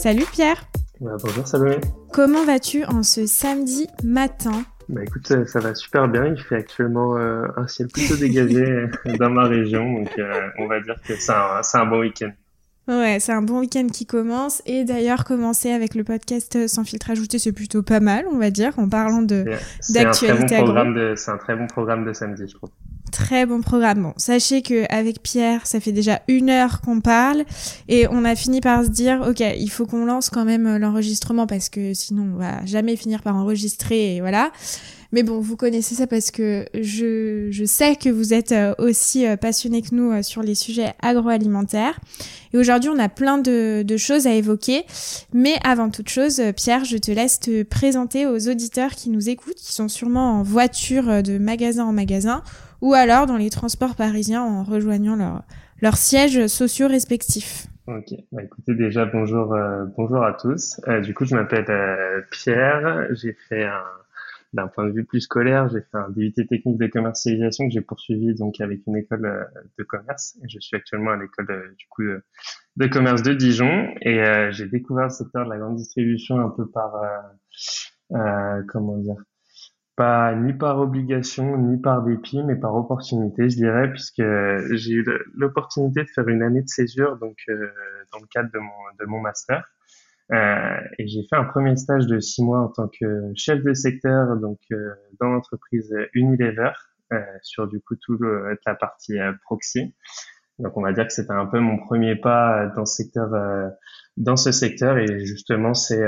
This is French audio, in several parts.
Salut Pierre Bonjour Salomé Comment vas-tu en ce samedi matin? Bah écoute, ça, va super bien. Il fait actuellement euh, un ciel plutôt dégagé dans ma région, donc euh, on va dire que c'est un, un, bon week-end. Ouais, c'est un bon week-end qui commence. Et d'ailleurs, commencer avec le podcast Sans filtre ajouté, c'est plutôt pas mal, on va dire, en parlant de d'actualité. C'est un très bon programme de samedi, je trouve. Très bon programme. Bon, sachez que avec Pierre, ça fait déjà une heure qu'on parle et on a fini par se dire, ok, il faut qu'on lance quand même l'enregistrement parce que sinon on va jamais finir par enregistrer et voilà. Mais bon, vous connaissez ça parce que je, je sais que vous êtes euh, aussi euh, passionné que nous euh, sur les sujets agroalimentaires. Et aujourd'hui, on a plein de, de, choses à évoquer. Mais avant toute chose, Pierre, je te laisse te présenter aux auditeurs qui nous écoutent, qui sont sûrement en voiture de magasin en magasin ou alors dans les transports parisiens en rejoignant leurs leur sièges sociaux respectifs. Ok, bah écoutez déjà bonjour bonjour à tous. du coup je m'appelle Pierre, j'ai fait un d'un point de vue plus scolaire, j'ai fait un DUT technique de commercialisation que j'ai poursuivi donc avec une école euh, de commerce. Je suis actuellement à l'école euh, du coup euh, de commerce de Dijon et j'ai découvert le secteur de la grande distribution un peu par euh, comment dire pas ni par obligation ni par dépit mais par opportunité je dirais puisque j'ai eu l'opportunité de faire une année de césure donc dans le cadre de mon de mon master euh, et j'ai fait un premier stage de six mois en tant que chef de secteur donc euh, dans l'entreprise Unilever euh, sur du coup tout la partie proxy. Donc on va dire que c'était un peu mon premier pas dans ce secteur, dans ce secteur et justement c'est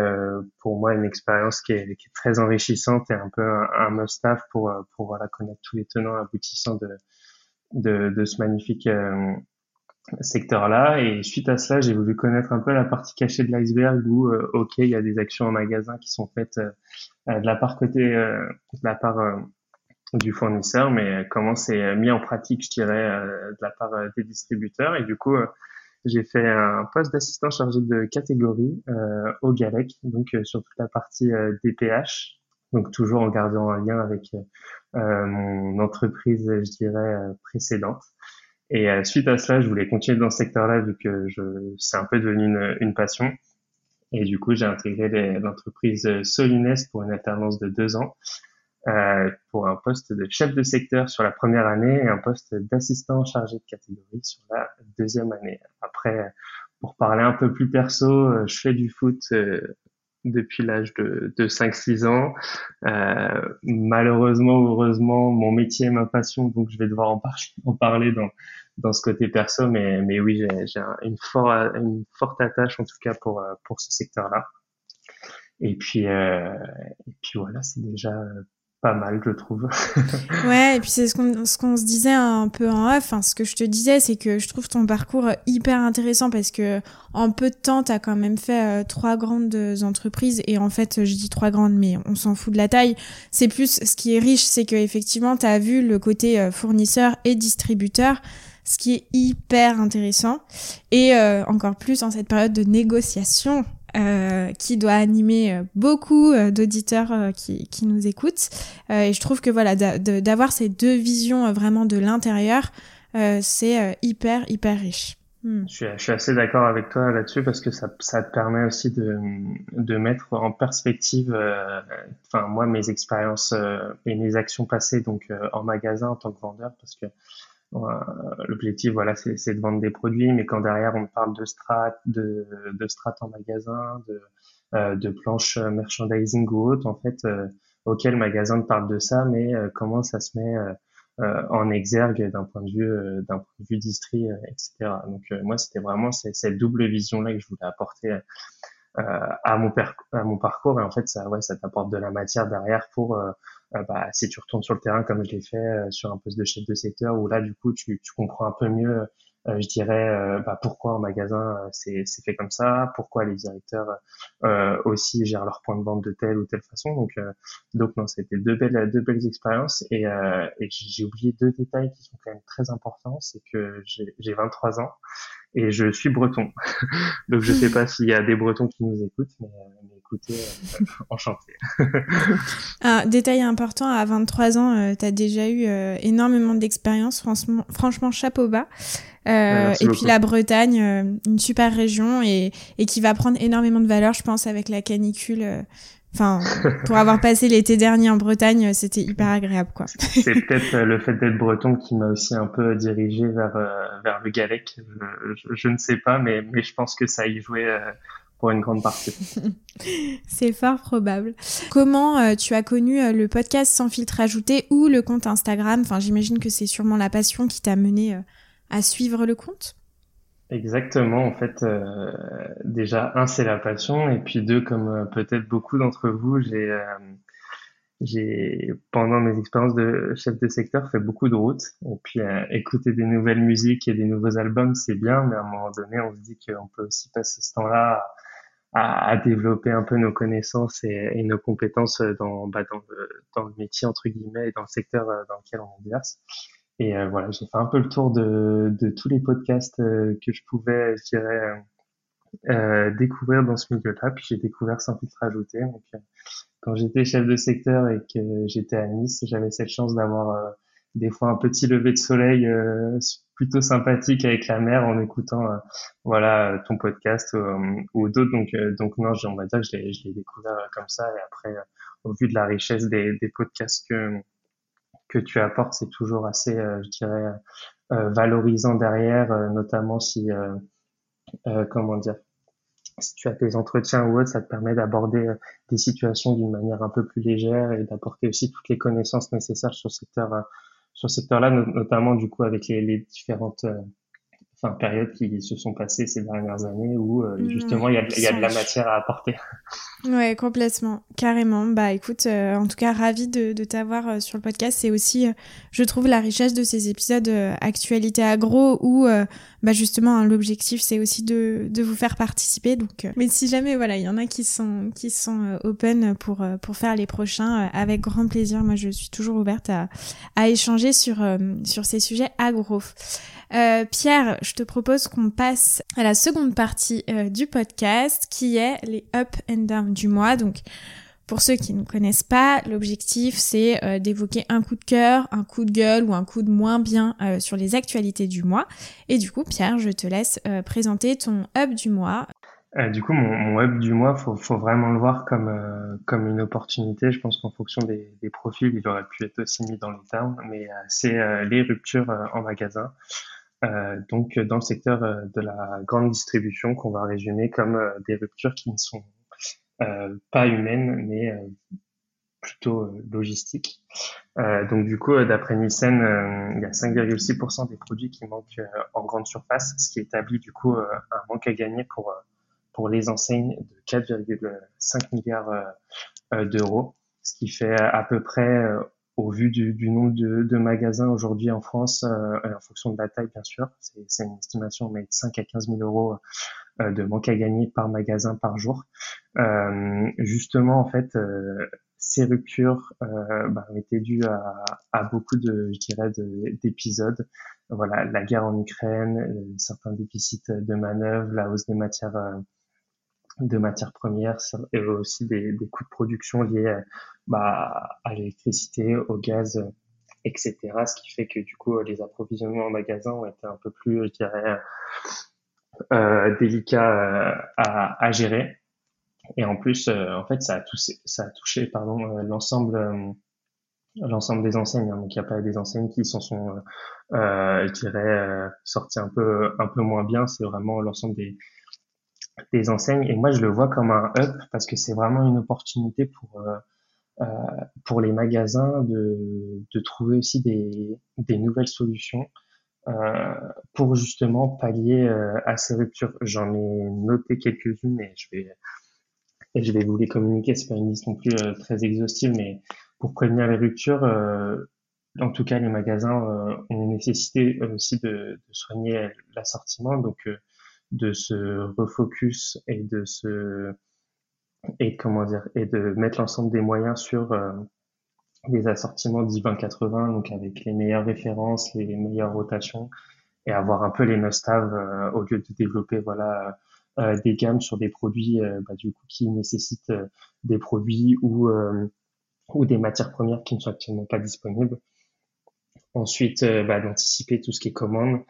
pour moi une expérience qui est, qui est, très enrichissante et un peu un, must-have pour pour voilà connaître tous les tenants aboutissants de de, de ce magnifique secteur-là. Et suite à cela, j'ai voulu connaître un peu la partie cachée de l'iceberg où, euh, ok, il y a des actions en magasin qui sont faites euh, euh, de la part côté, de la part du fournisseur, mais comment c'est mis en pratique, je dirais, de la part des distributeurs. Et du coup, j'ai fait un poste d'assistant chargé de catégorie au GALEC, donc sur toute la partie DPH, donc toujours en gardant un lien avec mon entreprise, je dirais, précédente. Et euh, suite à cela, je voulais continuer dans ce secteur-là vu que je, c'est un peu devenu une, une passion. Et du coup, j'ai intégré l'entreprise Solines pour une alternance de deux ans, euh, pour un poste de chef de secteur sur la première année et un poste d'assistant chargé de catégorie sur la deuxième année. Après, pour parler un peu plus perso, euh, je fais du foot euh, depuis l'âge de, de 5-6 ans. Euh, malheureusement ou heureusement, mon métier est ma passion, donc je vais devoir en, parler dans, dans ce côté perso, mais, mais oui, j'ai une, fort, une forte attache en tout cas pour, pour ce secteur-là. Et puis, euh, et puis voilà, c'est déjà pas mal, je trouve. ouais, et puis c'est ce qu'on ce qu'on se disait un peu en off. Enfin, ce que je te disais, c'est que je trouve ton parcours hyper intéressant parce que en peu de temps, t'as quand même fait euh, trois grandes entreprises. Et en fait, je dis trois grandes, mais on s'en fout de la taille. C'est plus ce qui est riche, c'est que effectivement, t'as vu le côté fournisseur et distributeur ce qui est hyper intéressant. Et euh, encore plus en cette période de négociation euh, qui doit animer euh, beaucoup d'auditeurs qui, qui, nous écoutent. et je trouve que voilà, d'avoir ces deux visions vraiment de l'intérieur, c'est hyper, hyper riche. Hmm. Je, suis, assez d'accord avec toi là-dessus parce que ça, ça, te permet aussi de, de mettre en perspective, enfin moi mes expériences et mes actions passées donc en magasin en tant que vendeur parce que euh, l'objectif, voilà, c'est de vendre des produits, mais quand derrière on parle de strat, de, de strat en magasin, de, euh, de planches merchandising ou autre, en fait, euh, ok, le magasin parle de ça, mais comment ça se met en exergue d'un point de vue d'un point de vue distri, etc. Donc moi, c'était vraiment cette double vision là que je voulais apporter à mon à mon parcours et en fait ça ouais ça t'apporte de la matière derrière pour euh, bah, si tu retournes sur le terrain comme je l'ai fait euh, sur un poste de chef de secteur où là du coup tu, tu comprends un peu mieux euh, je dirais bah, pourquoi en magasin c'est fait comme ça, pourquoi les directeurs aussi gèrent leur point de vente de telle ou telle façon. Donc, donc non, c'était deux belles, deux belles expériences. Et, et j'ai oublié deux détails qui sont quand même très importants, c'est que j'ai 23 ans et je suis breton. donc je sais pas s'il y a des Bretons qui nous écoutent, mais écouter, enchanté. Un détail important, à 23 ans, tu as déjà eu énormément d'expérience, franchement, franchement, chapeau bas. et puis la Bretagne, une super région et, et qui va prendre énormément de valeur, je pense, avec la canicule. Enfin, pour avoir passé l'été dernier en Bretagne, c'était hyper agréable, quoi. C'est peut-être euh, le fait d'être breton qui m'a aussi un peu dirigé vers euh, vers le Galec. Je, je, ne sais pas, mais mais je pense que ça y jouait euh, pour une grande partie. C'est fort probable. Comment tu as connu le podcast sans filtre ajouté ou le compte Instagram? Enfin, j'imagine que c'est sûrement la passion qui t'a mené à suivre le compte. Exactement, en fait, euh, déjà, un, c'est la passion, et puis deux, comme euh, peut-être beaucoup d'entre vous, j'ai, euh, j'ai, pendant mes expériences de chef de secteur, fait beaucoup de routes, et puis écouter des nouvelles musiques et des nouveaux albums, c'est bien, mais à un moment donné, on se dit qu'on peut aussi passer ce temps-là à, à, développer un peu nos connaissances et, nos compétences dans, bah, dans, le, dans le métier, entre guillemets, et dans le secteur dans lequel on exerce. Et euh, voilà, j'ai fait un peu le tour de, de tous les podcasts euh, que je pouvais, je dirais, euh, découvrir dans ce milieu-là. Puis j'ai découvert Sans filtre ajouté. Donc, quand j'étais chef de secteur et que j'étais à Nice, j'avais cette chance d'avoir des fois un petit lever de soleil plutôt sympathique avec la mer en écoutant voilà ton podcast ou d'autres. Donc, donc non, on va dire que je l'ai découvert comme ça. Et après, au vu de la richesse des, des podcasts que que tu apportes, c'est toujours assez, euh, je dirais, euh, valorisant derrière, euh, notamment si, comment dire, si tu as tes entretiens ou autre, ça te permet d'aborder des situations d'une manière un peu plus légère et d'apporter aussi toutes les connaissances nécessaires sur ce secteur, sur ce secteur-là, notamment du coup avec les, les différentes enfin, périodes qui se sont passées ces dernières années où euh, justement il y, a, y a de la matière à apporter. Ouais, complètement, carrément. Bah écoute, euh, en tout cas, ravi de, de t'avoir euh, sur le podcast. C'est aussi, je trouve, la richesse de ces épisodes actualité agro où bah justement hein, l'objectif c'est aussi de, de vous faire participer. Donc, mais si jamais voilà, il y en a qui sont qui sont open pour pour faire les prochains, avec grand plaisir. Moi, je suis toujours ouverte à à échanger sur sur ces sujets agro. Euh, Pierre, je te propose qu'on passe à la seconde partie euh, du podcast qui est les up and down du mois. Donc, pour ceux qui ne connaissent pas, l'objectif c'est euh, d'évoquer un coup de cœur, un coup de gueule ou un coup de moins bien sur les actualités du mois. Et du coup, Pierre, je te laisse présenter ton up du mois. du coup, mon, up du mois, faut, faut vraiment le voir comme comme une opportunité. Je pense qu'en fonction des, des, profils, il aurait pu être aussi mis dans les termes, mais c'est les ruptures en magasin. Euh, donc dans le secteur euh, de la grande distribution qu'on va résumer comme euh, des ruptures qui ne sont pas humaines mais plutôt logistiques. donc du coup, d'après Nielsen, il y a 5,6% des produits qui manquent en grande surface, ce qui établit du coup un manque à gagner pour pour les enseignes de 4,5 milliards d'euros, ce qui fait à peu près au vu du, du nombre de, de magasins aujourd'hui en France, euh, en fonction de la taille bien sûr, c'est une estimation, mais de 5 à 15 000 euros euh, de manque à gagner par magasin par jour. Euh, justement, en fait, euh, ces ruptures euh, bah, étaient dues à, à, beaucoup de, je dirais, d'épisodes. Voilà, la guerre en Ukraine, euh, certains déficits de manœuvre, la hausse des matières de matières premières et aussi des, des coûts de production liés bah, à l'électricité, au gaz, etc. Ce qui fait que du coup les approvisionnements en magasin ont été un peu plus, je dirais, euh, délicats euh, à, gérer. Et en plus, euh, en fait, ça a touché, pardon euh, l'ensemble l'ensemble des enseignes. Hein. Donc il n'y a pas des enseignes qui s'en sont, dirais, sorties un peu un peu moins bien. C'est vraiment l'ensemble des des enseignes. Et moi, je le vois comme un up parce que c'est vraiment une opportunité pour euh, euh, pour les magasins de, de trouver aussi des, des nouvelles solutions euh, pour justement pallier euh, à ces ruptures. J'en ai noté quelques-unes et je vais et je vais vous les communiquer. C'est pas une liste non plus euh, très exhaustive, mais pour prévenir les ruptures, en tout cas, les magasins ont nécessité aussi de, de soigner l'assortiment. Donc de se refocus et de se et comment dire et de mettre l'ensemble des moyens sur euh, des assortiments 10-20-80 donc avec les meilleures références les meilleures rotations et avoir un peu les must-have euh, au lieu de développer voilà des gammes sur des produits bah, du coup qui nécessitent des produits ou ou des matières premières qui ne sont actuellement pas disponibles. Ensuite, bah, d'anticiper tout ce qui est commande,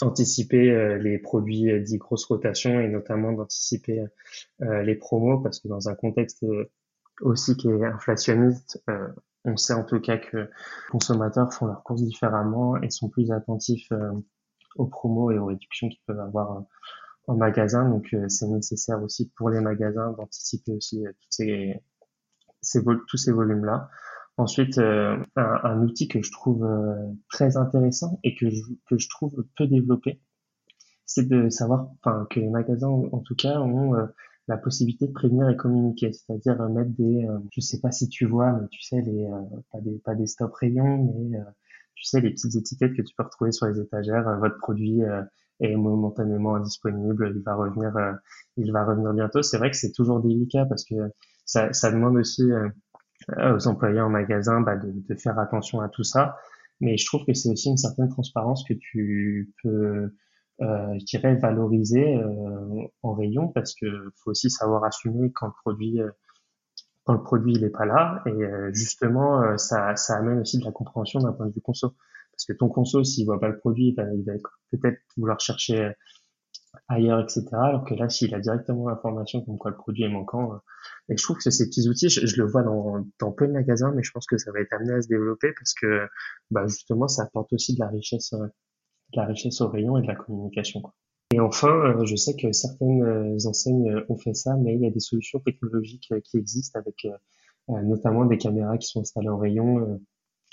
anticiper les produits dits grosse rotation et notamment d'anticiper les promos parce que dans un contexte aussi qui est inflationniste, on sait en tout cas que consommateurs font leurs courses différemment et sont plus attentifs euh, aux promos et aux réductions qu'ils peuvent avoir euh, en magasin. Donc euh, c'est nécessaire aussi pour les magasins d'anticiper aussi tous ces volumes-là. Ensuite, un, outil que je trouve très intéressant et que je, trouve peu développé, c'est de savoir, que les magasins en tout cas ont la possibilité de prévenir et communiquer, c'est-à-dire euh, mettre des, euh, je sais pas si tu vois, mais tu sais les, euh, pas des, pas des stop rayons, mais tu sais les petites étiquettes que tu peux retrouver sur les étagères. votre produit est momentanément indisponible, il va revenir, il va revenir bientôt. C'est vrai que c'est toujours délicat parce que ça, ça demande aussi aux employés en magasin bah, de, de, faire attention à tout ça. Mais je trouve que c'est aussi une certaine transparence que tu peux euh, je dirais valoriser euh, en rayon parce que faut aussi savoir assumer quand le produit euh, quand le produit il est pas là et euh, justement ça, ça amène aussi de la compréhension d'un point de vue conso. Parce que ton conso s'il voit pas le produit ben, il va peut-être vouloir chercher ailleurs etc alors que là s'il a directement l'information comme quoi le produit est manquant et je trouve que ces petits outils je, je, le vois dans, dans peu de magasins mais je pense que ça va être amené à se développer parce que bah justement ça apporte aussi de la richesse de la richesse au rayon et de la communication. Quoi. Et enfin, euh, je sais que certaines euh, enseignes euh, ont fait ça, mais il y a des solutions technologiques qui existent avec notamment des caméras qui sont installées en rayon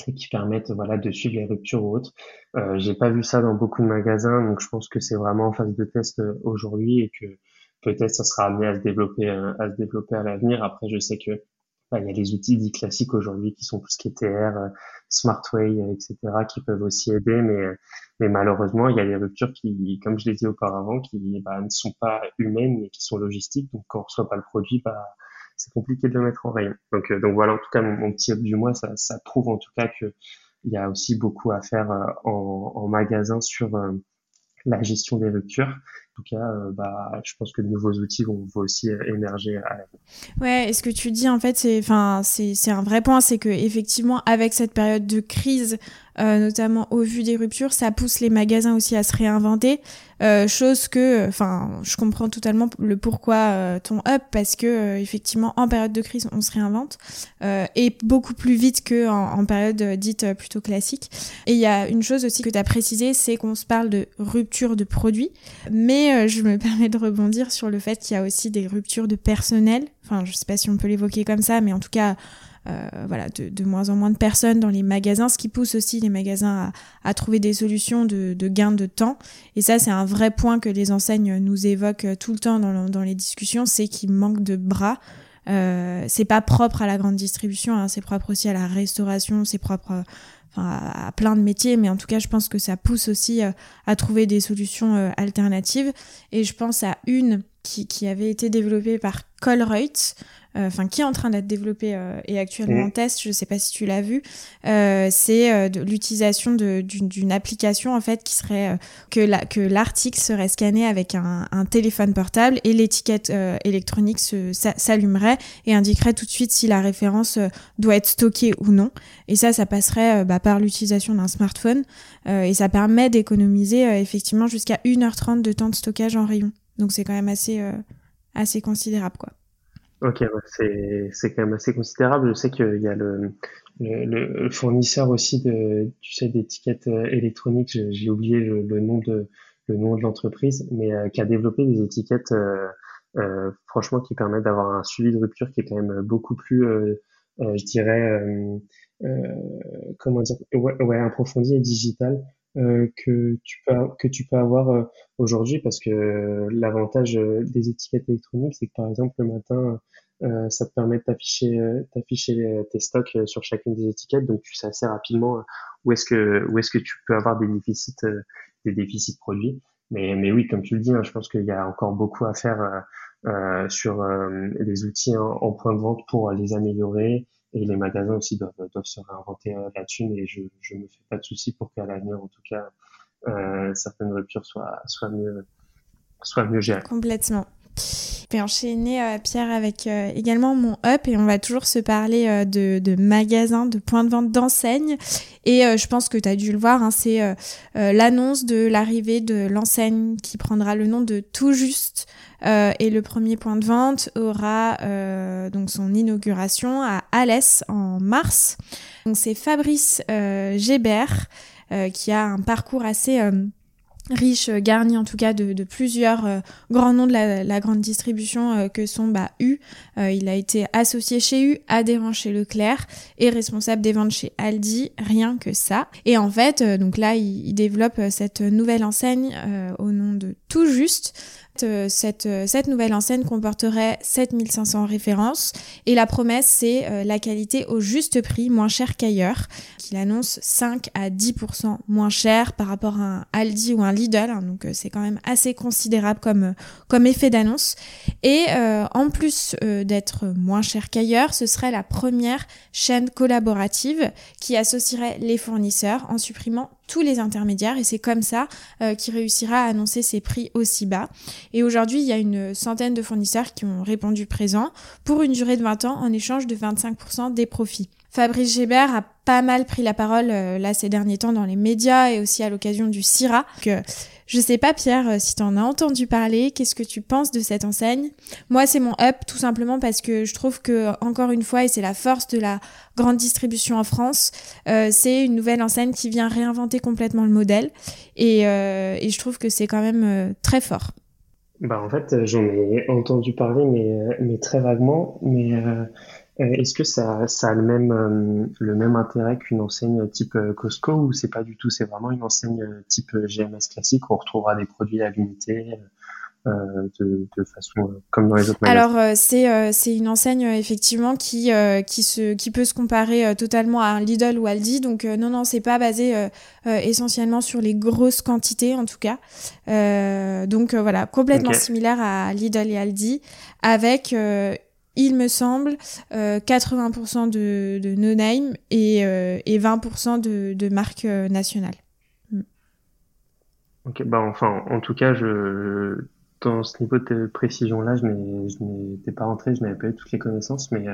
et qui permettent voilà de suivre les ruptures ou autres. Euh, J'ai pas vu ça dans beaucoup de magasins, donc je pense que c'est vraiment en phase de test aujourd'hui et que peut-être ça sera amené à se développer à se développer à l'avenir. Après, je sais que il y a les outils dits classiques aujourd'hui qui sont tout ce qui est TR, euh, Smartway, euh, etc., qui peuvent aussi aider, mais, euh, mais malheureusement, il y a des ruptures qui, comme je l'ai dit auparavant, qui bah, ne sont pas humaines, mais qui sont logistiques. Donc, quand on reçoit pas le produit, bah, c'est compliqué de le mettre en rayon. Donc, donc voilà, en tout cas, mon, petit up du mois, ça, ça prouve en tout cas que il y a aussi beaucoup à faire en, en magasin sur la gestion des ruptures tout cas, euh, bah, je pense que de nouveaux outils vont, aussi émerger à. Ouais, et ce que tu dis, en fait, c'est, un vrai point, c'est que effectivement, avec cette période de crise, euh, notamment au vu des ruptures, ça pousse les magasins aussi à se réinventer. Euh, chose que, enfin, je comprends totalement le pourquoi ton up parce que effectivement, en période de crise, on se réinvente et beaucoup plus vite que en, période dite plutôt classique. Et il y a une chose aussi que tu as précisé, c'est qu'on se parle de rupture de produits, mais je me permets de rebondir sur le fait qu'il y a aussi des ruptures de personnel. Enfin, je sais pas si on peut l'évoquer comme ça, mais en tout cas euh, voilà, de, moins en moins de personnes dans les magasins, ce qui pousse aussi les magasins à, trouver des solutions de, gain de temps. Et ça, c'est un vrai point que les enseignes nous évoquent tout le temps dans, dans les discussions, c'est qu'il manque de bras. Euh, c'est pas propre à la grande distribution, hein, c'est propre aussi à la restauration, c'est propre enfin, à plein de métiers, mais en tout cas, je pense que ça pousse aussi euh, à trouver des solutions euh, alternatives. Et je pense à une qui, qui avait été développée par Colruyt, euh, enfin qui est en train d'être développé euh, et actuellement en mm. test, je sais pas si tu l'as vu, euh, c'est l'utilisation d'une application en fait qui serait que la, que l'article serait scanné avec un, un téléphone portable et l'étiquette électronique s'allumerait et indiquerait tout de suite si la référence doit être stockée ou non. Et ça, ça passerait bah, par l'utilisation d'un smartphone et ça permet d'économiser effectivement jusqu'à 1h30 de temps de stockage en rayon. Donc c'est quand même assez assez considérable quoi. Ok, c'est quand même assez considérable. Je sais qu'il y a le, le, fournisseur aussi de tu sais d'étiquettes euh, électroniques. J'ai oublié le, nom de le nom de l'entreprise, mais euh, qui a développé des étiquettes euh, euh, franchement qui permettent d'avoir un suivi de rupture qui est quand même beaucoup plus, je dirais, comment dire, ouais, ouais, approfondi et digital euh, que tu peux que tu peux avoir euh, aujourd'hui parce que l'avantage euh, des étiquettes électroniques c'est que par exemple le matin ça te permet de t'afficher t'afficher tes stocks sur chacune des étiquettes. Donc tu sais assez rapidement où est-ce que où est-ce que tu peux avoir des déficits des déficits produits. Mais mais oui comme tu le dis hein, je pense qu'il y a encore beaucoup à faire sur les outils en, point de vente pour les améliorer et les magasins aussi doivent, doivent se réinventer euh, là-dessus, mais je ne me fais pas de soucis pour qu'à l'avenir, en tout cas, euh, certaines ruptures soient, soient mieux soient mieux gérées. Complètement. Je vais enchaîner, euh, Pierre, avec euh, également mon up et on va toujours se parler euh, de, magasins, de points de vente, d'enseignes. Et je pense que tu as dû le voir, hein, c'est l'annonce de l'arrivée de l'enseigne qui prendra le nom de Tout Juste. et le premier point de vente aura donc son inauguration à Alès en mars. Donc c'est Fabrice Gébert qui a un parcours assez riche, euh, garni en tout cas de, plusieurs euh, grands noms de la, la grande distribution euh, que sont bah, U. il a été associé chez U, adhérent chez Leclerc et responsable des ventes chez Aldi, rien que ça. Et en fait, donc là, il, il développe cette nouvelle enseigne au nom de Tout Juste. Cette, cette nouvelle enseigne comporterait 7500 références et la promesse c'est la qualité au juste prix, moins cher qu'ailleurs. Il annonce 5 à 10% moins cher par rapport à un Aldi ou un Lidl, hein, donc euh, c'est quand même assez considérable comme, euh, comme effet d'annonce. Et euh, en plus d'être moins cher qu'ailleurs, ce serait la première chaîne collaborative qui associerait les fournisseurs en supprimant tous les intermédiaires et c'est comme ça qu'il réussira à annoncer ses prix aussi bas. Et aujourd'hui, il y a une centaine de fournisseurs qui ont répondu présent pour une durée de 20 ans en échange de 25% des profits. Fabrice Gébert a pas mal pris la parole euh, là ces derniers temps dans les médias et aussi à l'occasion du CIRA. Que euh, je sais pas Pierre euh, si tu en as entendu parler, qu'est-ce que tu penses de cette enseigne? Moi c'est mon up tout simplement parce que je trouve que encore une fois et c'est la force de la grande distribution en France, c'est une nouvelle enseigne qui vient réinventer complètement le modèle et je trouve que c'est quand même très fort. Bah en fait j'en ai entendu parler mais, mais très vaguement. Mais euh, est-ce que ça, ça a le même, euh, le même intérêt qu'une enseigne type euh, Costco ou c'est pas du tout C'est vraiment une enseigne type GMS classique où on retrouvera des produits à l'unité de, de, façon comme dans les autres magasins. Alors c'est c'est une enseigne effectivement qui qui se qui peut se comparer totalement à un Lidl ou Aldi donc non non c'est pas basé essentiellement sur les grosses quantités en tout cas donc voilà complètement similaire à Lidl et Aldi avec il me semble, 80% euh, de, de no-name et, euh, et 20% de, de marques euh, nationales. Mm. Ok, bah enfin, en tout cas, je, dans ce niveau de précision-là, je n'étais pas rentré, je n'avais pas eu toutes les connaissances, mais,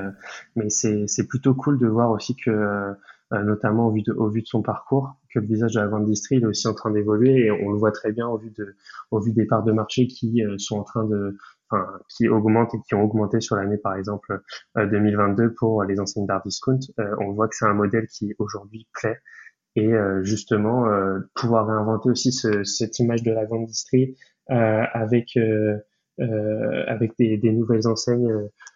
mais c'est plutôt cool de voir aussi que, notamment au vu, de, au vu de son parcours, que le visage de la vente d'Istrie est aussi en train d'évoluer et on le voit très bien au vu, de, au vu des parts de marché qui sont en train de, enfin, qui augmentent et qui ont augmenté sur l'année par exemple 2022 euh, pour les enseignes d'art discount. Euh, on voit que c'est un modèle qui aujourd'hui plaît et euh, justement pouvoir réinventer aussi ce, cette image de la grande distrie avec avec des, des, nouvelles enseignes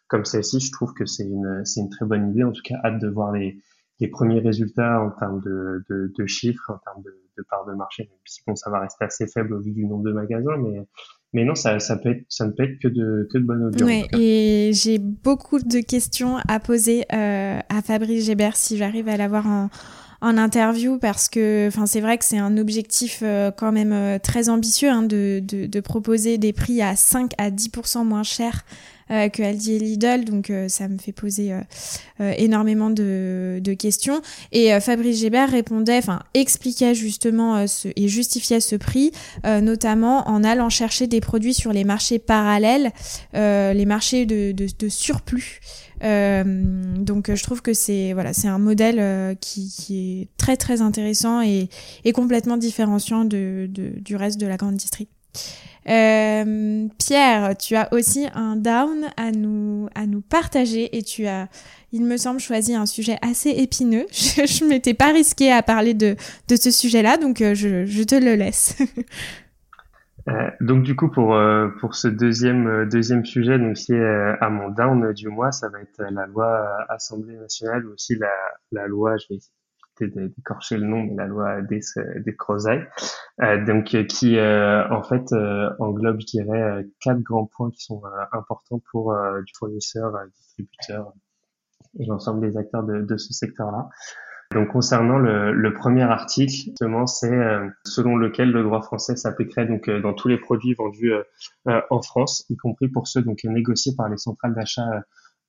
comme celle-ci, je trouve que c'est une c'est une très bonne idée. En tout cas, hâte de voir les les premiers résultats en termes de, de, de chiffres, en termes de, de part de marché, même si bon, ça va rester assez faible au vu du nombre de magasins, mais mais non, ça, ça, peut être, ça ne peut être que de, que de bonne augure. Ouais, et j'ai beaucoup de questions à poser euh, à Fabrice Gébert si j'arrive à l'avoir en, en interview parce que enfin c'est vrai que c'est un objectif euh, quand même euh, très ambitieux hein, de, de, de, proposer des prix à 5 à 10% moins chers euh, que Aldi et Lidl, donc euh, ça me fait poser euh, énormément de, de, questions. Et Fabrice Gébert répondait, enfin expliquait justement ce, et justifiait ce prix, notamment en allant chercher des produits sur les marchés parallèles, les marchés de, de, de surplus. Euh, donc je trouve que c'est voilà c'est un modèle qui, qui, est très très intéressant et, et complètement différenciant de, de, du reste de la grande district. Euh, Pierre, tu as aussi un down à nous, à nous partager et tu as, il me semble, choisi un sujet assez épineux. Je, ne m'étais pas risquée à parler de, de ce sujet-là, donc euh, je, je, te le laisse. euh, donc du coup pour euh, pour ce deuxième euh, deuxième sujet donc qui est à mon down du mois ça va être la loi Assemblée nationale ou aussi la la loi je vais d'écorcher le nom, mais la loi des, des euh, donc qui en fait englobe, je dirais, quatre grands points qui sont importants pour du fournisseur, distributeur et l'ensemble des acteurs de, de ce secteur-là. Donc concernant le, le, premier article, justement, c'est selon lequel le droit français s'appliquerait donc dans tous les produits vendus en France, y compris pour ceux donc négociés par les centrales d'achat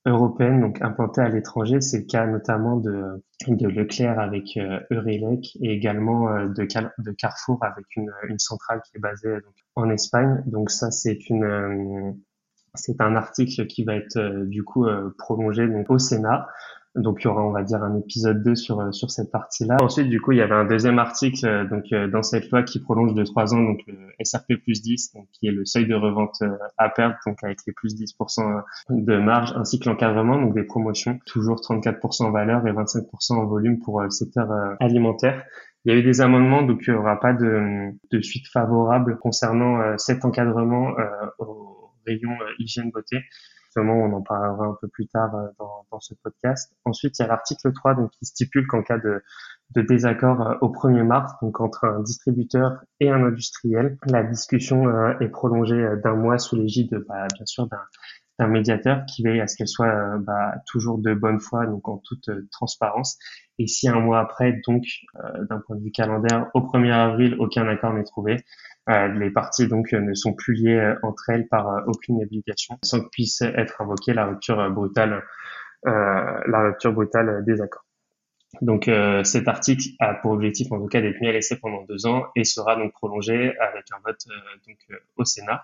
européenne, donc implantée à l'étranger. C'est le cas notamment de, de Leclerc avec euh, Eurelec et également euh, de, de Carrefour avec une, une centrale qui est basée donc, en Espagne. Donc ça, c'est une, euh, c'est un article qui va être du coup prolongé donc au Sénat. Donc il y aura, on va dire, un épisode 2 sur euh, sur cette partie-là. Ensuite, du coup, il y avait un deuxième article euh, donc euh, dans cette loi qui prolonge de 3 ans donc le SRP plus 10, donc qui est le seuil de revente à perdre, donc avec les plus 10% de marge, ainsi que l'encadrement, donc des promotions, toujours 34% en valeur et 25% en volume pour le secteur alimentaire. Il y a eu des amendements, donc il n'y aura pas de, de suite favorable concernant cet encadrement au rayon hygiène beauté on en parlera un peu plus tard euh, dans, dans ce podcast. Ensuite, il y a l'article 3 donc, qui stipule qu'en cas de, de désaccord euh, au 1er mars, donc entre un distributeur et un industriel, la discussion euh, est prolongée d'un mois sous l'égide, bah, bien sûr, d'un médiateur qui veille à ce qu'elle soit bah, toujours de bonne foi, donc en toute transparence. Et si un mois après, donc d'un point de vue calendaire, au 1er avril, aucun accord n'est trouvé, euh, les parties donc euh, ne sont plus liées euh, entre elles par aucune obligation, sans que puisse être invoquée la rupture brutale, la rupture brutale des accords. Donc cet article a pour objectif en tout cas d'être mis à l'essai pendant deux ans et sera donc prolongé avec un vote donc au Sénat.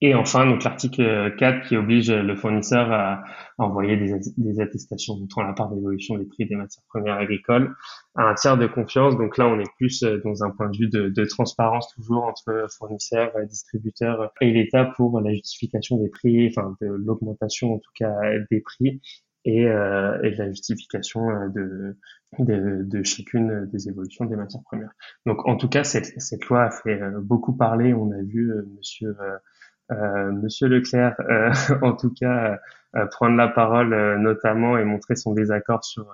Et enfin, donc l'article 4 qui oblige le fournisseur à, envoyer des, attestations montrant la part d'évolution des prix des matières premières agricoles à un tiers de confiance. Donc là, on est plus euh, dans un point de vue de, transparence toujours entre fournisseurs, distributeurs et l'État pour la justification des prix, enfin de l'augmentation en tout cas des prix et, euh, et la justification euh, de, de, de, chacune des évolutions des matières premières. Donc en tout cas, cette, cette loi a fait beaucoup parler. On a vu Monsieur euh, Monsieur Leclerc, euh, en tout cas, euh, prendre la parole notamment et montrer son désaccord sur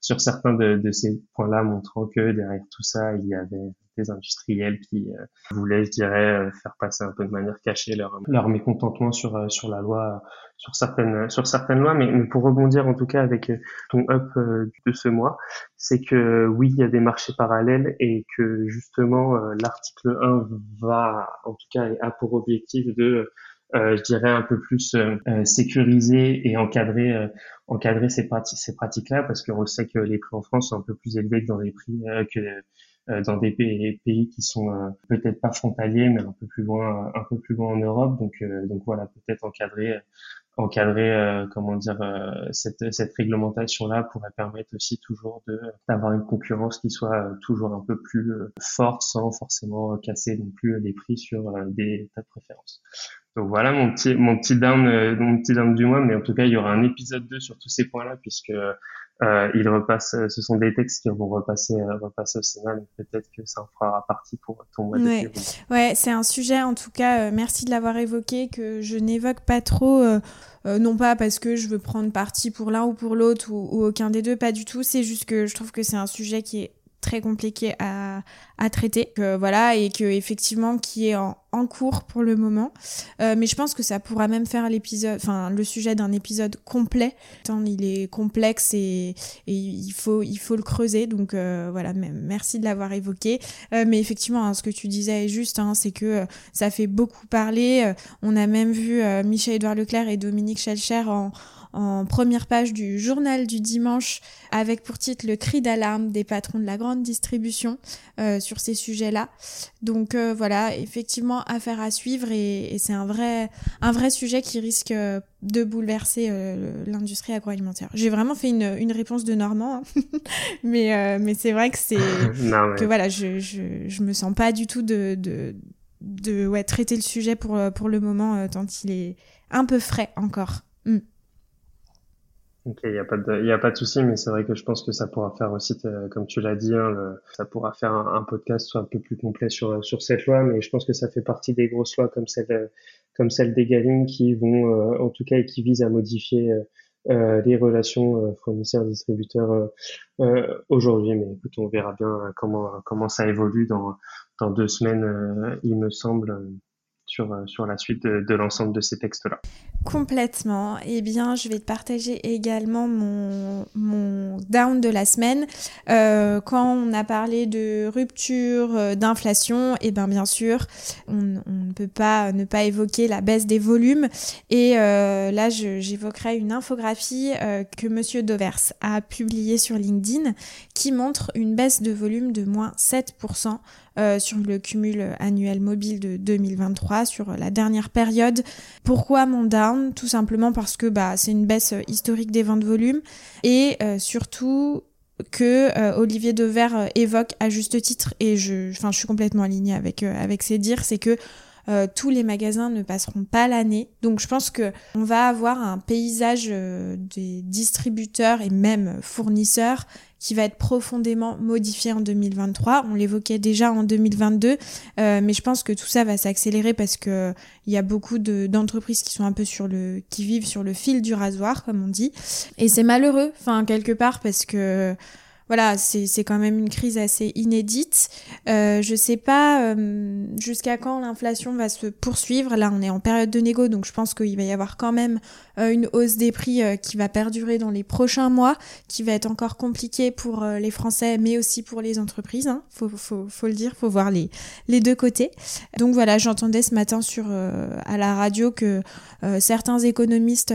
sur certains de, de ces points-là, montrant que derrière tout ça, il y avait des industriels qui euh, voulaient, je dirais, euh, faire passer un peu de manière cachée leur, leur mécontentement sur euh, sur la loi, sur certaines sur certaines lois. Mais, pour rebondir en tout cas avec ton up de ce mois, c'est que oui, il y a des marchés parallèles et que justement l'article 1 va, en tout cas, a pour objectif de euh, je dirais un peu plus euh, sécuriser et encadrer encadrer ces pratiques ces pratiques là parce qu'on sait que les prix en France sont un peu plus élevés que dans les prix que euh, dans des pays, pays qui sont euh, peut-être pas frontaliers, mais un peu plus loin, un peu plus loin en Europe. Donc, euh, donc voilà, peut-être encadrer encadrer comment dire cette, cette réglementation là pourrait permettre aussi toujours de d'avoir une concurrence qui soit toujours un peu plus forte sans forcément casser non plus les prix sur des tas de préférences. Donc voilà mon petit mon petit down mon petit down du mois mais en tout cas il y aura un épisode 2 sur tous ces points là puisque euh, il repasse, euh, ce sont des textes qui vont repasser, euh, repasser au Sénat, donc peut-être que ça en fera partie pour ton mois ouais. Ouais, c'est un sujet, en tout cas, euh, merci de l'avoir évoqué, que je n'évoque pas trop, non pas parce que je veux prendre parti pour l'un ou pour l'autre ou, ou, aucun des deux, pas du tout, c'est juste que je trouve que c'est un sujet qui est très compliqué à, à traiter voilà et que effectivement qui est en, en cours pour le moment. Euh, mais je pense que ça pourra même faire l'épisode enfin le sujet d'un épisode complet. Tant il est complexe et, et, il faut il faut le creuser. Donc euh, voilà merci de l'avoir évoqué. Euh, mais effectivement hein, ce que tu disais est juste hein, c'est que ça fait beaucoup parler. On a même vu Michel Edouard Leclerc et Dominique Schelcher en en première page du journal du dimanche avec pour titre le cri d'alarme des patrons de la grande distribution euh, sur ces sujets-là. Donc euh, voilà, effectivement, affaire à suivre et, et c'est un vrai, un vrai sujet qui risque euh, de bouleverser euh, l'industrie agroalimentaire. J'ai vraiment fait une, une réponse de Normand, hein. mais, euh, mais c'est vrai que c'est que voilà, je, je, je me sens pas du tout de, de, de ouais, traiter le sujet pour, pour le moment tant il est un peu frais encore. Mm. Ok, il n'y a pas de, il a pas de souci, mais c'est vrai que je pense que ça pourra faire aussi, comme tu l'as dit, hein, ça pourra faire un, podcast un peu plus complet sur sur cette loi, mais je pense que ça fait partie des grosses lois comme celle comme celle des Galines qui vont, euh, en tout cas, et qui visent à modifier euh, euh les relations euh, fournisseurs-distributeurs aujourd'hui. Mais écoute, on verra bien comment comment ça évolue dans dans deux semaines, il me semble sur, euh, sur la suite de, l'ensemble de ces textes-là. Complètement. Eh bien, je vais partager également mon, down de la semaine. Euh, quand on a parlé de rupture, euh, d'inflation, eh bien bien sûr, on, ne peut pas ne pas évoquer la baisse des volumes. Et là, j'évoquerai une infographie que Monsieur Dovers a publiée sur LinkedIn qui montre une baisse de volume de moins 7% sur le cumul annuel mobile de 2023, sur la dernière période. Pourquoi mon down? Tout simplement parce que bah, c'est une baisse historique des ventes volume et surtout que euh, Olivier Dever euh, évoque à juste titre et je je suis complètement alignée avec euh, avec ses dires c'est que tous les magasins ne passeront pas l'année. Donc je pense que on va avoir un paysage des distributeurs et même fournisseurs qui va être profondément modifié en 2023. On l'évoquait déjà en 2022, euh, mais je pense que tout ça va s'accélérer parce que il y a beaucoup d'entreprises qui sont un peu sur le, qui vivent sur le fil du rasoir, comme on dit. Et c'est malheureux, enfin quelque part, parce que voilà, c'est quand même une crise assez inédite. Euh, je sais pas euh, jusqu'à quand l'inflation va se poursuivre. Là, on est en période de négo, donc je pense qu'il va y avoir quand même euh, une hausse des prix euh, qui va perdurer dans les prochains mois, qui va être encore compliquée pour les Français, mais aussi pour les entreprises. Hein. Faut, faut, faut, le dire, faut voir les, les deux côtés. Donc voilà, j'entendais ce matin sur à la radio que certains économistes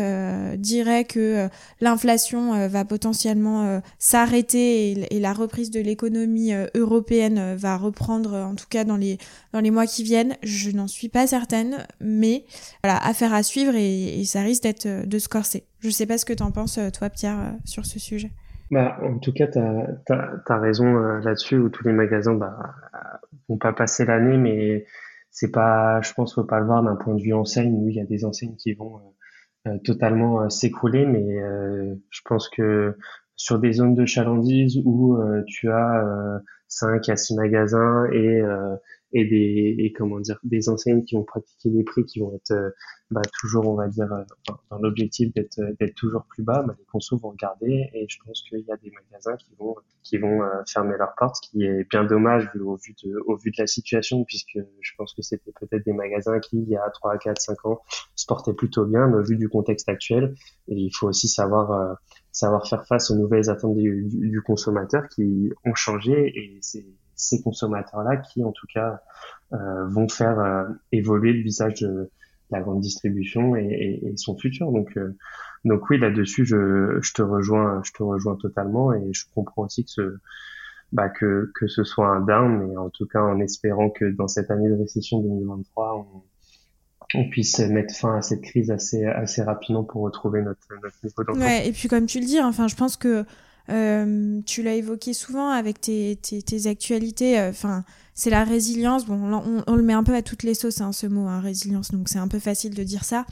diraient que l'inflation va potentiellement s'arrêter et, la reprise de l'économie européenne va reprendre, en tout cas dans les dans les mois qui viennent. Je n'en suis pas certaine, mais voilà, affaire à suivre et, ça risque d'être euh, de se corser. Je sais pas ce que tu en penses, euh, toi, Pierre, euh, sur ce sujet. Bah, en tout cas, tu as, raison là-dessus, où tous les magasins bah, vont pas passer l'année, mais c'est pas, je pense, faut pas le voir d'un point de vue enseigne, où il y a des enseignes qui vont totalement s'écrouler, mais je pense que sur des zones de chalandise où tu as 5 à 6 magasins et et des et comment dire des enseignes qui vont pratiquer des prix qui vont être euh, bah, toujours on va dire euh, dans l'objectif d'être euh, d'être toujours plus bas. Bah, les consos vont regarder et je pense qu'il y a des magasins qui vont qui vont fermer leurs portes ce qui est bien dommage vu, au vu de au vu de la situation puisque je pense que c'était peut-être des magasins qui il y a 3 4 5 ans se portaient plutôt bien mais au vu du contexte actuel et il faut aussi savoir savoir faire face aux nouvelles attentes du, du consommateur qui ont changé et c'est ces consommateurs-là qui, en tout cas, euh, vont faire euh, évoluer le visage de la grande distribution et, et, son futur. Donc, euh, donc oui, là-dessus, je, je te rejoins, je te rejoins totalement et je comprends aussi que ce, bah, que, que ce soit un down, mais en tout cas en espérant que dans cette année de récession 2023, on, on puisse mettre fin à cette crise assez, assez rapidement pour retrouver notre, notre niveau d'emploi. Ouais, et puis comme tu le dis, enfin, je pense que euh, tu l'as évoqué souvent avec tes, tes, tes actualités. Euh, enfin, c'est la résilience. Bon, on, on, le met un peu à toutes les sauces, hein, ce mot, hein, résilience. Donc, c'est un peu facile de dire ça.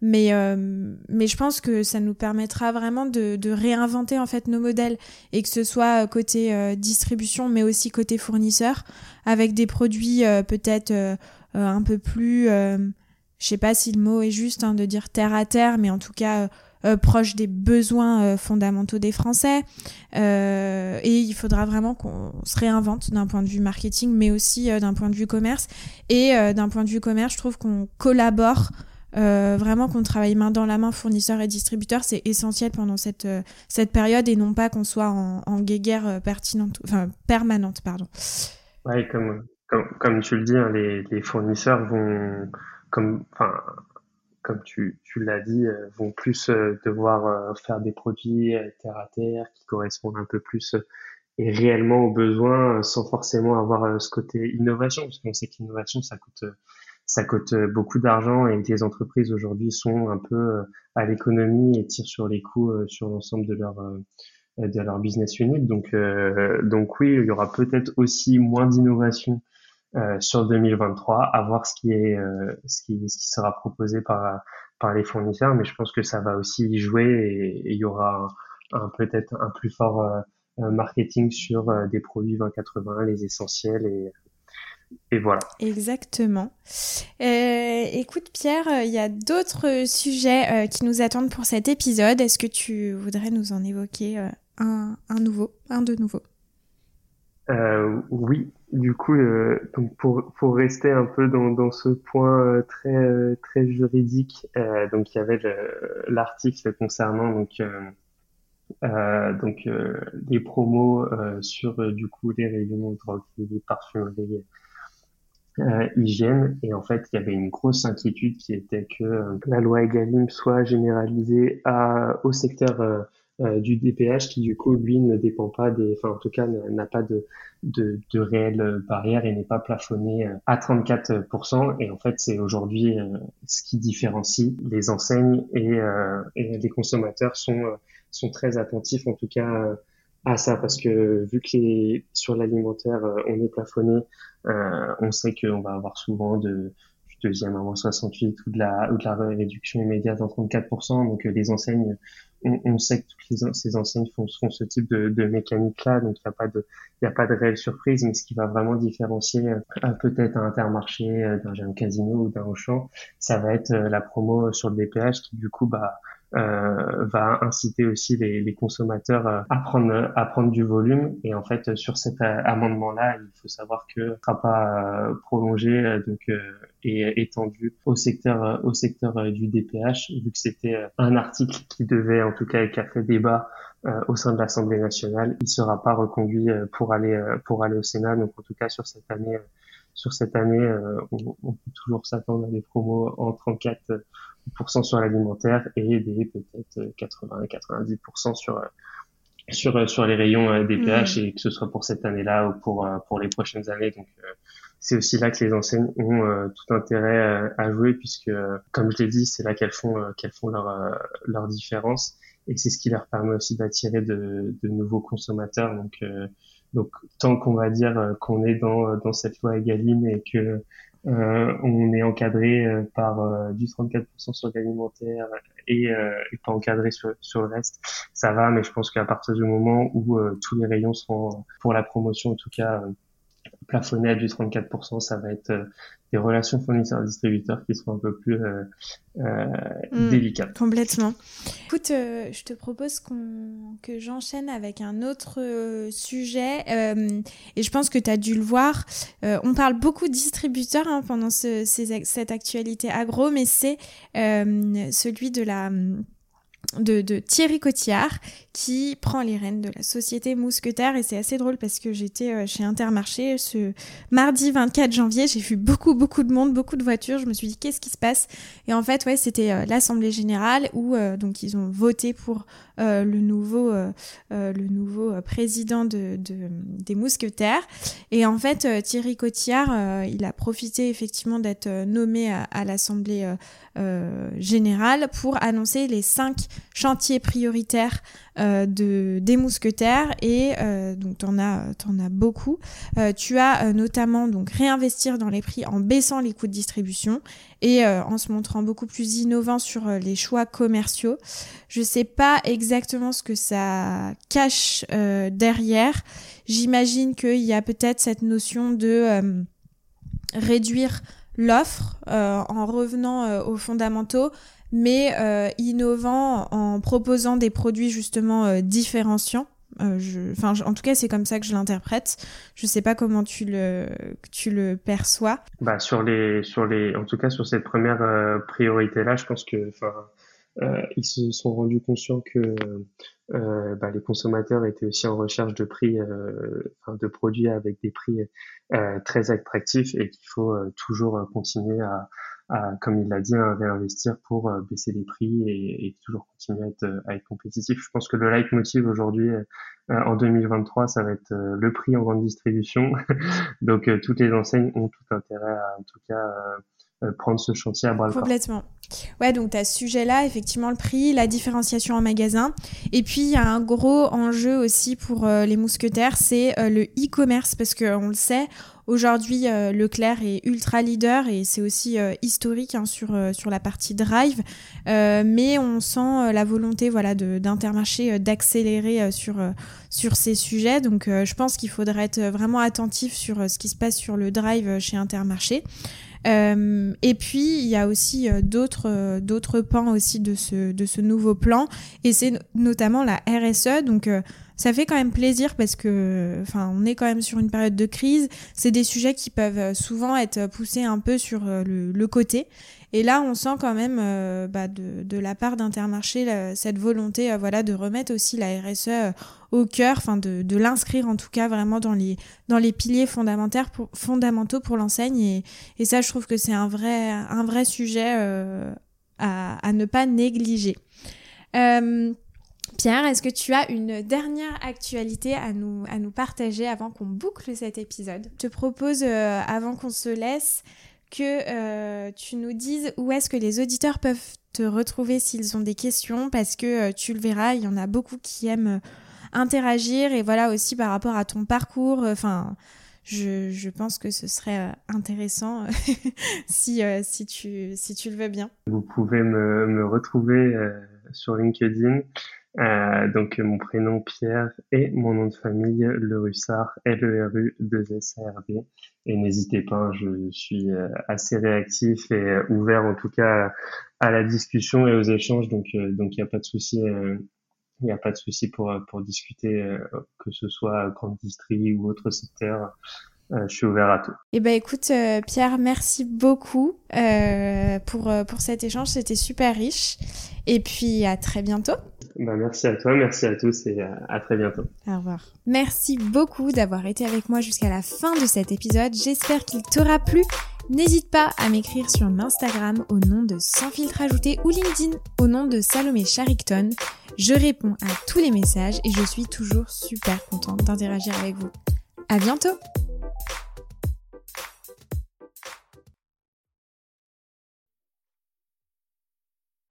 Mais, euh, mais je pense que ça nous permettra vraiment de, de, réinventer en fait nos modèles et que ce soit côté distribution, mais aussi côté fournisseur, avec des produits peut-être un peu plus. Je sais pas si le mot est juste hein, de dire terre à terre, mais en tout cas euh, proche des besoins euh, fondamentaux des Français. Euh, et il faudra vraiment qu'on se réinvente d'un point de vue marketing, mais aussi d'un point de vue commerce. Et d'un point de vue commerce, je trouve qu'on collabore. vraiment qu'on travaille main dans la main fournisseurs et distributeurs c'est essentiel pendant cette période et non pas qu'on soit en, en guéguerre permanente pardon comme tu le dis hein, les fournisseurs vont comme enfin comme tu, tu l'as dit, euh, vont plus euh, devoir euh, faire des produits terre à terre qui correspondent un peu plus et réellement aux besoins sans forcément avoir ce côté innovation parce qu'on sait qu'innovation ça coûte ça coûte beaucoup d'argent et les entreprises aujourd'hui sont un peu à l'économie et tirent sur les coûts sur l'ensemble de leur de leur business unit. Donc donc oui il y aura peut-être aussi moins d'innovation euh, sur 2023, à voir ce qui est euh, ce qui ce qui sera proposé par par les fournisseurs, mais je pense que ça va aussi y jouer et il y aura un, peut-être un plus fort euh, marketing sur des produits 2080, les essentiels et et voilà. Exactement. Euh, écoute Pierre, il y a d'autres sujets qui nous attendent pour cet épisode. Est-ce que tu voudrais nous en évoquer un, un nouveau, un de nouveau? Euh, Oui, du coup, euh, pour, pour rester un peu dans, dans ce point euh, très très juridique, donc il y avait l'article concernant donc donc des promos sur du coup les rayons droguerie, parfumerie, hygiène. Et en fait il y avait une grosse inquiétude qui était que la loi Egalim soit généralisée à au secteur du DPH qui du coup lui ne dépend pas des, enfin en tout cas n'a pas de de, de réelles barrières et n'est pas plafonné à 34%. Et en fait, c'est aujourd'hui ce qui différencie les enseignes et, et les consommateurs sont sont très attentifs en tout cas à ça parce que vu que les, sur l'alimentaire on est plafonné, on sait qu'on va avoir souvent de deuxième à moins 68 ou de la, ou de la réduction immédiate en 34%. Donc, euh, les enseignes, on, on, sait que toutes les, ces enseignes font, ce type de, de mécanique-là. Donc, il n'y a pas de, a pas de réelle surprise. Mais ce qui va vraiment différencier euh, peut-être un Intermarché euh, d'un Casino ou d'un Auchan, ça va être la promo sur le DPH qui, du coup, bah, euh, va inciter aussi les, les, consommateurs euh, à prendre à prendre du volume. Et en fait sur cet amendement là il faut savoir que ne sera pas euh, prolongé donc et étendu au secteur au secteur du DPH vu que c'était un article qui devait en tout cas fait débat au sein de l'Assemblée nationale. Il sera pas reconduit pour aller pour aller au Sénat. Donc en tout cas sur cette année sur cette année on, on peut toujours s'attendre à des promos en 34 sur l'alimentaire et des peut-être 80-90% sur sur sur les rayons euh, des PH et que ce soit pour cette année-là ou pour euh, pour les prochaines années. Donc euh, c'est aussi là que les enseignes ont tout intérêt à jouer puisque comme je l'ai dit, c'est là qu'elles font qu'elles font leur leur différence et c'est ce qui leur permet aussi d'attirer de, de nouveaux consommateurs. Donc donc tant qu'on va dire qu'on est dans dans cette loi Egalim et que euh, on est encadré euh, par euh, du 34% sur l'alimentaire et, et, pas encadré sur, sur le reste. Ça va, mais je pense qu'à partir du moment où tous les rayons seront, pour la promotion en tout cas, plafonnés à du 34%, ça va être des relations fournisseurs-distributeurs qui seront un peu plus euh, euh, mm, délicates. Complètement. Écoute, euh, je te propose qu'on que j'enchaîne avec un autre euh, sujet. Euh, et je pense que tu as dû le voir. on parle beaucoup de distributeurs hein, pendant ce, ces, cette actualité agro, mais c'est celui de la de, Thierry Cotillard qui prend les rênes de la société Mousquetaire. Et c'est assez drôle parce que j'étais euh, chez Intermarché ce mardi 24 janvier, j'ai vu beaucoup beaucoup de monde, beaucoup de voitures, je me suis dit qu'est-ce qui se passe? Et en fait ouais c'était euh, l'assemblée générale où euh, donc ils ont voté pour le nouveau le nouveau président de, de, des Mousquetaires. Et en fait Thierry Cotillard il a profité effectivement d'être nommé à l'assemblée générale pour annoncer les cinq chantiers prioritaires euh, de, des mousquetaires et euh, donc tu en as, en as beaucoup. Euh, tu as notamment donc réinvestir dans les prix en baissant les coûts de distribution et en se montrant beaucoup plus innovant sur les choix commerciaux. Je sais pas exactement ce que ça cache derrière. J'imagine qu'il y a peut-être cette notion de réduire l'offre en revenant aux fondamentaux, mais euh, innovant en proposant des produits justement euh, différenciants. Euh, enfin, en tout cas, c'est comme ça que je l'interprète. Je sais pas comment tu le, tu le perçois. Bah sur les, sur les, en tout cas sur cette première euh, priorité là, je pense que, enfin, euh, ils se sont rendus conscients que bah, les consommateurs étaient aussi en recherche de prix, de produits avec des prix très attractifs et qu'il faut toujours continuer à, comme il l'a dit, à réinvestir pour euh, baisser les prix et, toujours continuer à être, euh, à être, compétitif. Je pense que le leitmotiv aujourd'hui, euh, en 2023, ça va être le prix en grande distribution. Donc toutes les enseignes ont tout intérêt à, en tout cas, prendre ce chantier à bras le corps. Complètement. Ouais, donc tu as ce sujet-là, effectivement, le prix, la différenciation en magasin. Et puis, il y a un gros enjeu aussi pour les mousquetaires, c'est le e-commerce, parce qu'on le sait, Aujourd'hui, euh, Leclerc est ultra leader et c'est aussi euh, historique hein, sur, euh, sur la partie drive. mais on sent la volonté voilà, d'Intermarché d'accélérer sur, sur ces sujets. Donc je pense qu'il faudrait être vraiment attentif sur ce qui se passe sur le drive chez Intermarché. Et puis il y a aussi d'autres d'autres pans aussi de ce de ce nouveau plan et c'est notamment la RSE donc ça fait quand même plaisir parce que, enfin, on est quand même sur une période de crise. C'est des sujets qui peuvent euh, souvent être poussés un peu sur euh, le, côté. Et là, on sent quand même, euh, bah, de, la part d'Intermarché, cette volonté, voilà, de remettre aussi la RSE au cœur, enfin, de, l'inscrire en tout cas vraiment dans les, dans les piliers fondamentaux pour, l'enseigne. Et, ça, je trouve que c'est un vrai, un vrai sujet à, ne pas négliger. Pierre, est-ce que tu as une dernière actualité à nous, à nous partager avant qu'on boucle cet épisode? Je te propose, euh, avant qu'on se laisse, que euh, tu nous dises où est-ce que les auditeurs peuvent te retrouver s'ils ont des questions, parce que euh, tu le verras, il y en a beaucoup qui aiment interagir, et voilà aussi par rapport à ton parcours, enfin... je, je, pense que ce serait intéressant si, si, tu, si tu le veux bien. Vous pouvez me, me retrouver sur LinkedIn donc mon prénom Pierre et mon nom de famille Le Russard, L-E-R-U 2 S A R D. Et n'hésitez pas, je suis euh, assez réactif et euh, ouvert en tout cas à la discussion et aux échanges. Donc donc il n'y a pas de souci. il n'y a pas de souci pour pour discuter que ce soit grande distrie ou autre secteur. je suis ouvert à tout. Eh ben écoute Pierre, merci beaucoup pour pour cet échange, c'était super riche. Et puis à très bientôt. Bah, merci à toi, merci à tous et à très bientôt. Au revoir. Merci beaucoup d'avoir été avec moi jusqu'à la fin de cet épisode. J'espère qu'il t'aura plu. N'hésite pas à m'écrire sur Instagram au nom de Sans filtre ajouté ou LinkedIn au nom de Salomé Charicton. Je réponds à tous les messages et je suis toujours super contente d'interagir avec vous. À bientôt!